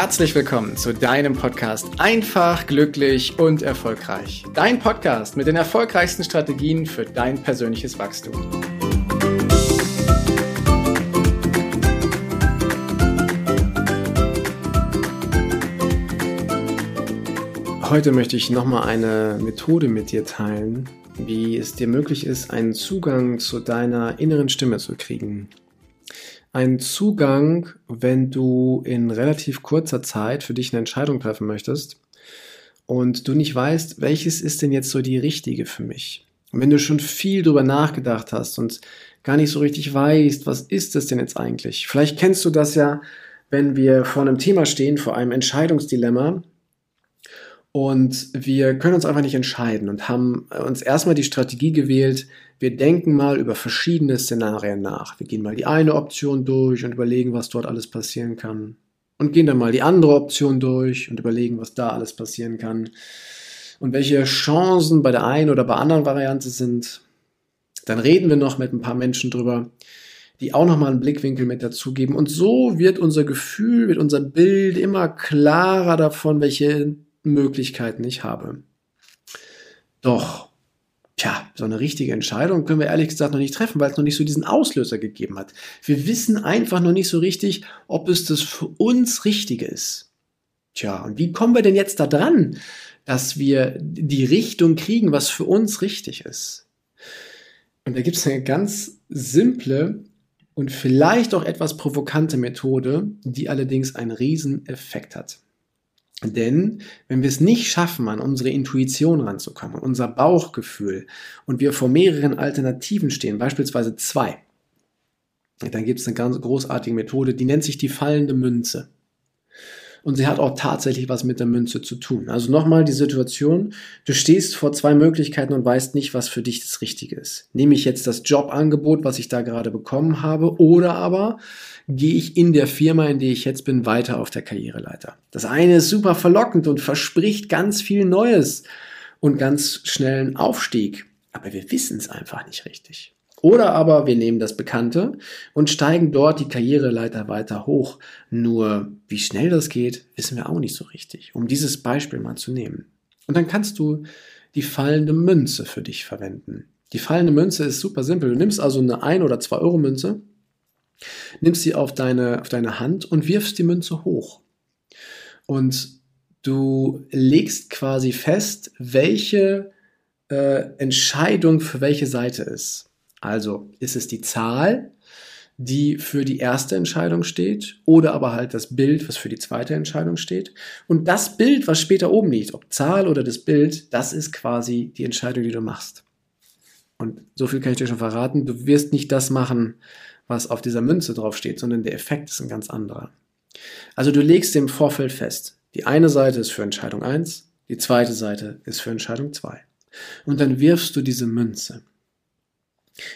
herzlich willkommen zu deinem Podcast Einfach, glücklich und erfolgreich. Dein Podcast mit den erfolgreichsten Strategien für dein persönliches Wachstum. Heute möchte ich nochmal eine Methode mit dir teilen, wie es dir möglich ist, einen Zugang zu deiner inneren Stimme zu kriegen einen Zugang, wenn du in relativ kurzer Zeit für dich eine Entscheidung treffen möchtest und du nicht weißt, welches ist denn jetzt so die richtige für mich. Und wenn du schon viel drüber nachgedacht hast und gar nicht so richtig weißt, was ist es denn jetzt eigentlich? Vielleicht kennst du das ja, wenn wir vor einem Thema stehen, vor einem Entscheidungsdilemma und wir können uns einfach nicht entscheiden und haben uns erstmal die Strategie gewählt, wir denken mal über verschiedene Szenarien nach. Wir gehen mal die eine Option durch und überlegen, was dort alles passieren kann. Und gehen dann mal die andere Option durch und überlegen, was da alles passieren kann. Und welche Chancen bei der einen oder bei anderen Variante sind. Dann reden wir noch mit ein paar Menschen drüber, die auch nochmal einen Blickwinkel mit dazugeben. Und so wird unser Gefühl, wird unser Bild immer klarer davon, welche Möglichkeiten ich habe. Doch Tja, so eine richtige Entscheidung können wir ehrlich gesagt noch nicht treffen, weil es noch nicht so diesen Auslöser gegeben hat. Wir wissen einfach noch nicht so richtig, ob es das für uns Richtige ist. Tja, und wie kommen wir denn jetzt da dran, dass wir die Richtung kriegen, was für uns richtig ist? Und da gibt es eine ganz simple und vielleicht auch etwas provokante Methode, die allerdings einen riesen Effekt hat. Denn wenn wir es nicht schaffen, an unsere Intuition ranzukommen, an unser Bauchgefühl und wir vor mehreren Alternativen stehen, beispielsweise zwei, dann gibt es eine ganz großartige Methode, die nennt sich die fallende Münze. Und sie hat auch tatsächlich was mit der Münze zu tun. Also nochmal die Situation, du stehst vor zwei Möglichkeiten und weißt nicht, was für dich das Richtige ist. Nehme ich jetzt das Jobangebot, was ich da gerade bekommen habe, oder aber gehe ich in der Firma, in der ich jetzt bin, weiter auf der Karriereleiter. Das eine ist super verlockend und verspricht ganz viel Neues und ganz schnellen Aufstieg. Aber wir wissen es einfach nicht richtig. Oder aber wir nehmen das Bekannte und steigen dort die Karriereleiter weiter hoch. Nur wie schnell das geht, wissen wir auch nicht so richtig. Um dieses Beispiel mal zu nehmen. Und dann kannst du die fallende Münze für dich verwenden. Die fallende Münze ist super simpel. Du nimmst also eine 1 oder 2 Euro Münze nimmst sie auf deine, auf deine Hand und wirfst die Münze hoch. Und du legst quasi fest, welche äh, Entscheidung für welche Seite ist. Also ist es die Zahl, die für die erste Entscheidung steht, oder aber halt das Bild, was für die zweite Entscheidung steht. Und das Bild, was später oben liegt, ob Zahl oder das Bild, das ist quasi die Entscheidung, die du machst. Und so viel kann ich dir schon verraten, du wirst nicht das machen, was auf dieser Münze draufsteht, sondern der Effekt ist ein ganz anderer. Also du legst im Vorfeld fest, die eine Seite ist für Entscheidung 1, die zweite Seite ist für Entscheidung 2. Und dann wirfst du diese Münze.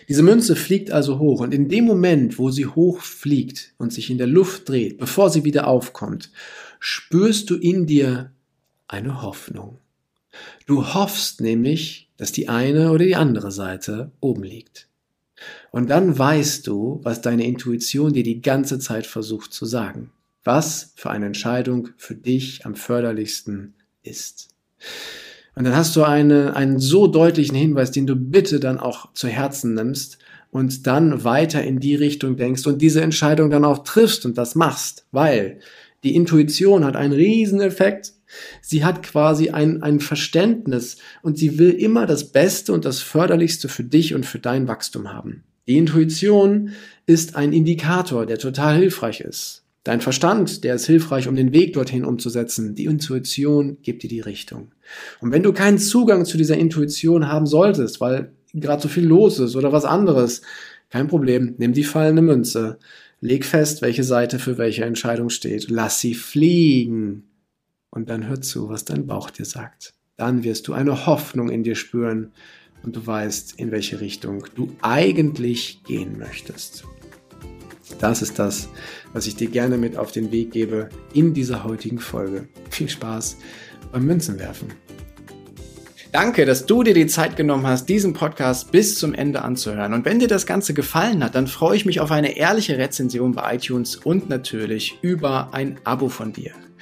Diese Münze fliegt also hoch und in dem Moment, wo sie hoch fliegt und sich in der Luft dreht, bevor sie wieder aufkommt, spürst du in dir eine Hoffnung. Du hoffst nämlich, dass die eine oder die andere Seite oben liegt. Und dann weißt du, was deine Intuition dir die ganze Zeit versucht zu sagen. Was für eine Entscheidung für dich am förderlichsten ist. Und dann hast du eine, einen so deutlichen Hinweis, den du bitte dann auch zu Herzen nimmst und dann weiter in die Richtung denkst und diese Entscheidung dann auch triffst und das machst, weil die Intuition hat einen riesen Effekt. Sie hat quasi ein, ein Verständnis und sie will immer das Beste und das Förderlichste für dich und für dein Wachstum haben. Die Intuition ist ein Indikator, der total hilfreich ist. Dein Verstand, der ist hilfreich, um den Weg dorthin umzusetzen. Die Intuition gibt dir die Richtung. Und wenn du keinen Zugang zu dieser Intuition haben solltest, weil gerade so viel los ist oder was anderes, kein Problem, nimm die fallende Münze, leg fest, welche Seite für welche Entscheidung steht, lass sie fliegen und dann hör zu, was dein Bauch dir sagt. Dann wirst du eine Hoffnung in dir spüren, und du weißt, in welche Richtung du eigentlich gehen möchtest. Das ist das, was ich dir gerne mit auf den Weg gebe in dieser heutigen Folge. Viel Spaß beim Münzenwerfen. Danke, dass du dir die Zeit genommen hast, diesen Podcast bis zum Ende anzuhören. Und wenn dir das Ganze gefallen hat, dann freue ich mich auf eine ehrliche Rezension bei iTunes und natürlich über ein Abo von dir.